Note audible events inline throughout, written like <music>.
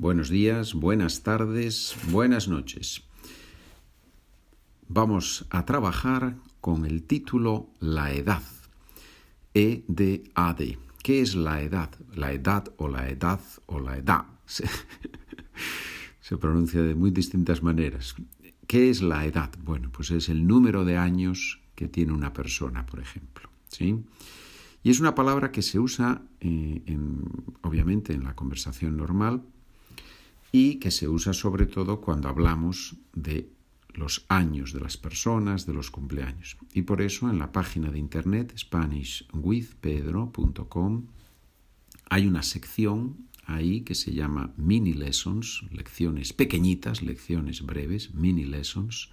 Buenos días, buenas tardes, buenas noches. Vamos a trabajar con el título La edad. E-D-A-D. ¿Qué es la edad? La edad o la edad o la edad. <laughs> Se, pronuncia de muy distintas maneras. ¿Qué es la edad? Bueno, pues es el número de años que tiene una persona, por ejemplo. ¿sí? Y es una palabra que se usa, eh, en, obviamente, en la conversación normal y que se usa sobre todo cuando hablamos de los años de las personas, de los cumpleaños. Y por eso en la página de internet SpanishWithPedro.com hay una sección ahí que se llama Mini Lessons, lecciones pequeñitas, lecciones breves, Mini Lessons.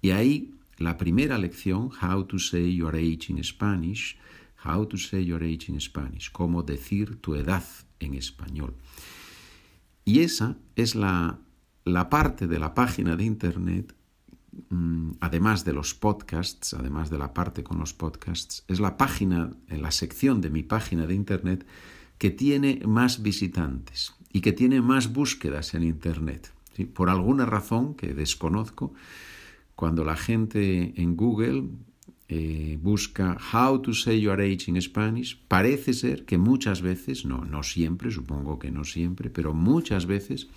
Y ahí la primera lección, How to Say Your Age in Spanish, How to Say Your Age in Spanish, cómo decir tu edad en español. Y esa es la, la parte de la página de Internet, mm, además de los podcasts, además de la parte con los podcasts, es la página, la sección de mi página de Internet que tiene más visitantes y que tiene más búsquedas en Internet. Por alguna razón que desconozco, cuando la gente en Google eh, busca How to say your age in Spanish, parece ser que muchas veces, no, no siempre, supongo que no siempre, pero muchas veces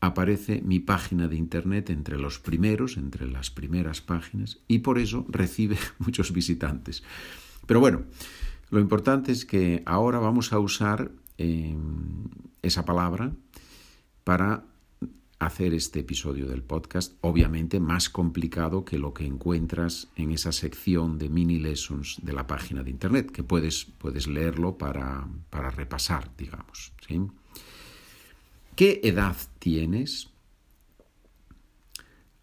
aparece mi página de internet entre los primeros, entre las primeras páginas, y por eso recibe <laughs> muchos visitantes. Pero bueno, lo importante es que ahora vamos a usar eh, esa palabra para hacer este episodio del podcast, obviamente más complicado que lo que encuentras en esa sección de mini lessons de la página de internet, que puedes, puedes leerlo para, para repasar, digamos. ¿Qué edad tienes?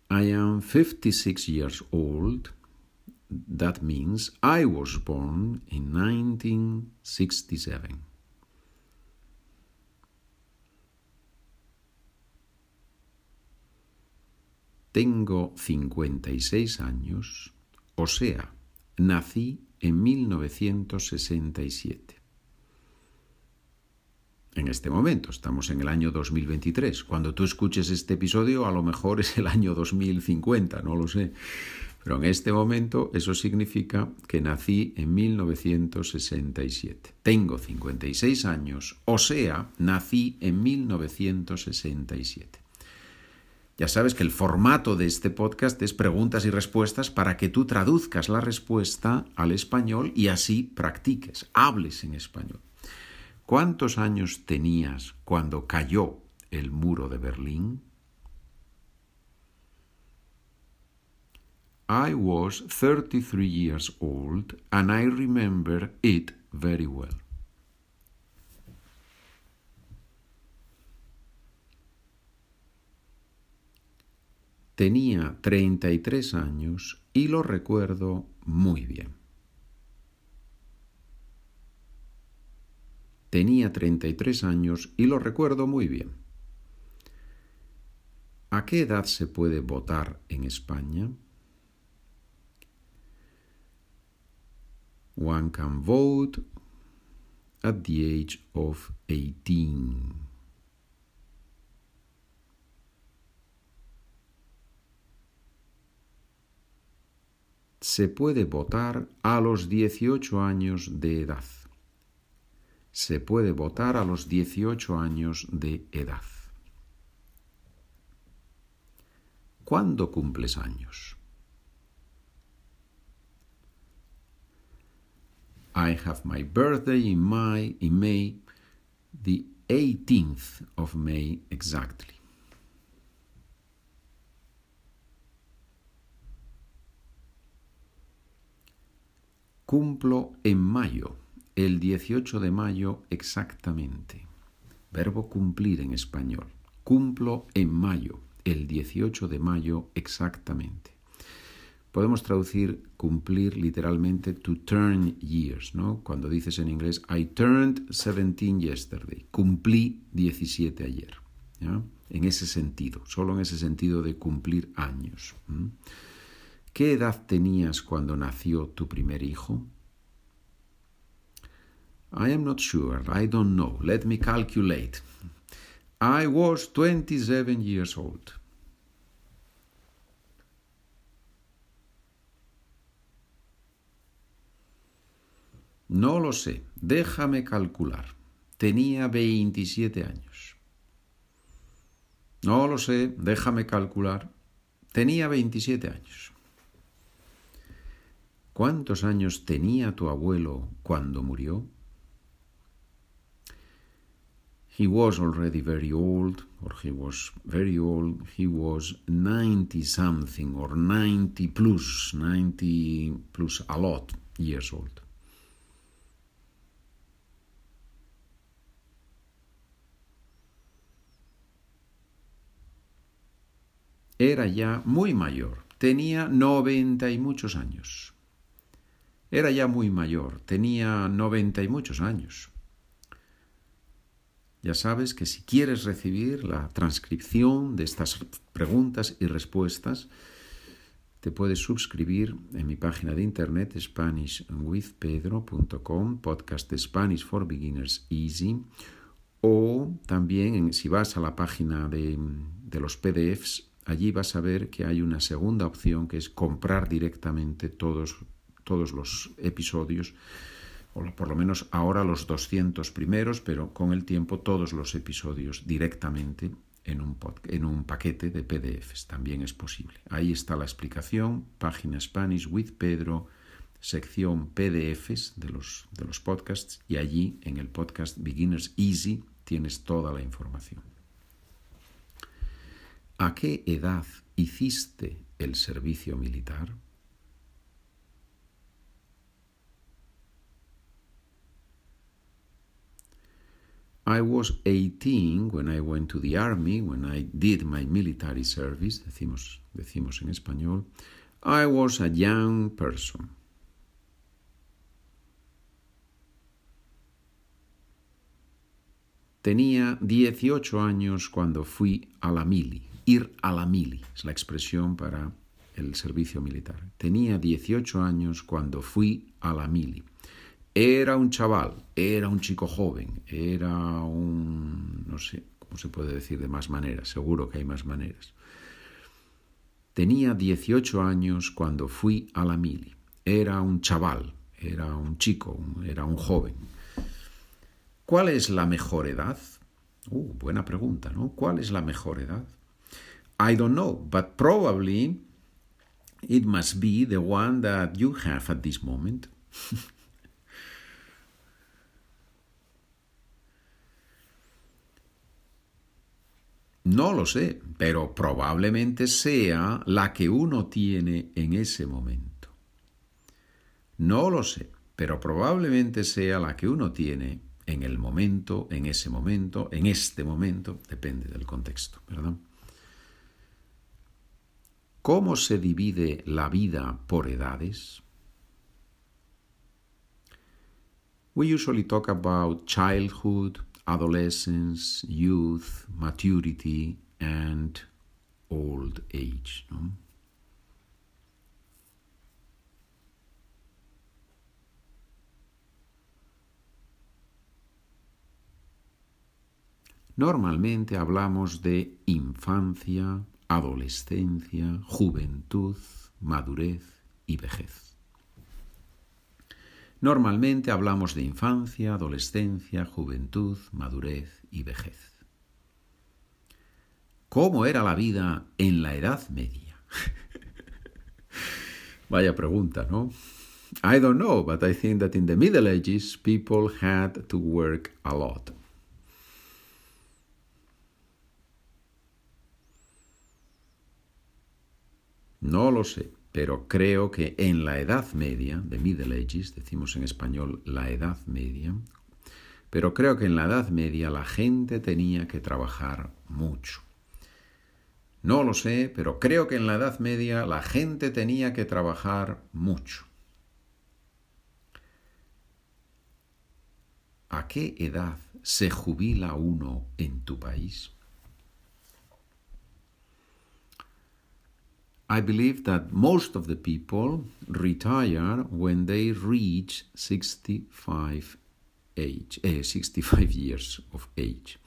I am 56 years old. That means I was born in 1967. Tengo 56 años, o sea, nací en 1967. En este momento, estamos en el año 2023. Cuando tú escuches este episodio, a lo mejor es el año 2050, no lo sé. Pero en este momento eso significa que nací en 1967. Tengo 56 años, o sea, nací en 1967. Ya sabes que el formato de este podcast es preguntas y respuestas para que tú traduzcas la respuesta al español y así practiques, hables en español. ¿Cuántos años tenías cuando cayó el muro de Berlín? I was 33 years old and I remember it very well. Tenía 33 años y lo recuerdo muy bien. Tenía 33 años y lo recuerdo muy bien. ¿A qué edad se puede votar en España? One can vote at the age of 18. Se puede votar a los 18 años de edad. Se puede votar a los 18 años de edad. ¿Cuándo cumples años? I have my birthday in May, in May, the 18th of May exactly. Cumplo en mayo, el 18 de mayo exactamente. Verbo cumplir en español. Cumplo en mayo, el 18 de mayo exactamente. Podemos traducir cumplir literalmente to turn years, ¿no? Cuando dices en inglés I turned 17 yesterday, cumplí 17 ayer. En ese sentido, solo en ese sentido de cumplir años. ¿Qué edad tenías cuando nació tu primer hijo? I am not sure, I don't know. Let me calculate. I was 27 years old. No lo sé, déjame calcular. Tenía 27 años. No lo sé, déjame calcular. Tenía 27 años. ¿Cuántos años tenía tu abuelo cuando murió? He was already very old, or he was very old. He was 90 something, or 90 plus, 90 plus a lot years old. Era ya muy mayor, tenía noventa y muchos años. Era ya muy mayor, tenía noventa y muchos años. Ya sabes que si quieres recibir la transcripción de estas preguntas y respuestas, te puedes suscribir en mi página de internet SpanishWithPedro.com, podcast Spanish for Beginners Easy, o también si vas a la página de, de los PDFs allí vas a ver que hay una segunda opción que es comprar directamente todos, todos los episodios, o por lo menos ahora los 200 primeros, pero con el tiempo todos los episodios directamente en un, en un paquete de PDFs. También es posible. Ahí está la explicación, página Spanish with Pedro, sección PDFs de los, de los podcasts y allí en el podcast Beginners Easy tienes toda la información. ¿A qué edad hiciste el servicio militar? I was 18 when I went to the army, when I did my military service, decimos, decimos en español. I was a young person. Tenía 18 años cuando fui a la mili ir a la mili, es la expresión para el servicio militar. Tenía 18 años cuando fui a la mili. Era un chaval, era un chico joven, era un... no sé cómo se puede decir de más maneras, seguro que hay más maneras. Tenía 18 años cuando fui a la mili. Era un chaval, era un chico, era un joven. ¿Cuál es la mejor edad? Uh, buena pregunta, ¿no? ¿Cuál es la mejor edad? I don't know, but probably it must be the one that you have at this moment. <laughs> No lo sé, pero probablemente sea la que uno tiene en ese momento. No lo sé, pero probablemente sea la que uno tiene en el momento, en ese momento, en este momento, depende del contexto. ¿Cómo se divide la vida por edades? We usually talk about childhood, adolescence, youth, maturity, and old age. ¿no? Normalmente hablamos de infancia, adolescencia, juventud, madurez y vejez. Normalmente hablamos de infancia, adolescencia, juventud, madurez y vejez. ¿Cómo era la vida en la Edad Media? <laughs> Vaya pregunta, ¿no? I don't know, but I think that in the Middle Ages people had to work a lot. No lo sé, pero creo que en la Edad Media, de Middle Ages, decimos en español la Edad Media, pero creo que en la Edad Media la gente tenía que trabajar mucho. No lo sé, pero creo que en la Edad Media la gente tenía que trabajar mucho. ¿A qué edad se jubila uno en tu país? I believe that most of the people retire when they reach 65 age, eh, 65 years of age.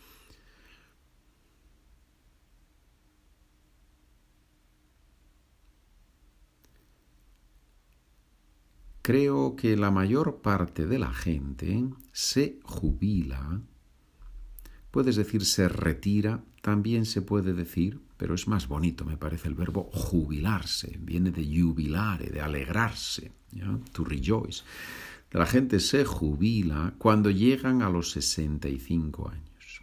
Creo que la mayor parte de la gente se jubila puedes decir se retira, también se puede decir, pero es más bonito, me parece el verbo jubilarse, viene de jubilare, de alegrarse, to rejoice. La gente se jubila cuando llegan a los 65 años.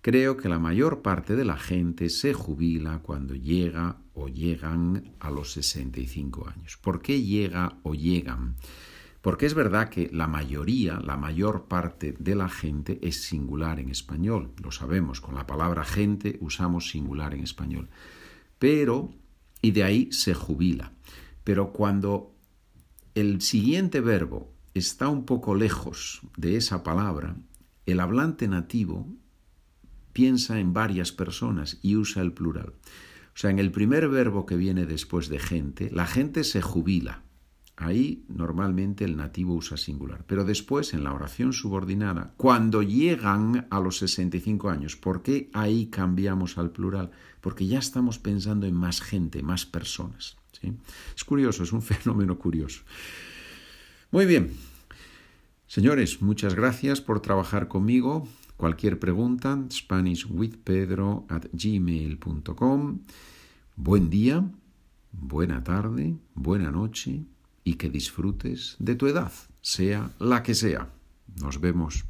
Creo que la mayor parte de la gente se jubila cuando llega o llegan a los 65 años. ¿Por qué llega o llegan? Porque es verdad que la mayoría, la mayor parte de la gente es singular en español. Lo sabemos, con la palabra gente usamos singular en español. Pero, y de ahí se jubila. Pero cuando el siguiente verbo está un poco lejos de esa palabra, el hablante nativo piensa en varias personas y usa el plural. O sea, en el primer verbo que viene después de gente, la gente se jubila. Ahí normalmente el nativo usa singular. Pero después, en la oración subordinada, cuando llegan a los 65 años, ¿por qué ahí cambiamos al plural? Porque ya estamos pensando en más gente, más personas. ¿sí? Es curioso, es un <laughs> fenómeno curioso. Muy bien. Señores, muchas gracias por trabajar conmigo. Cualquier pregunta, SpanishWithPedro at gmail.com. Buen día, buena tarde, buena noche y que disfrutes de tu edad, sea la que sea. Nos vemos.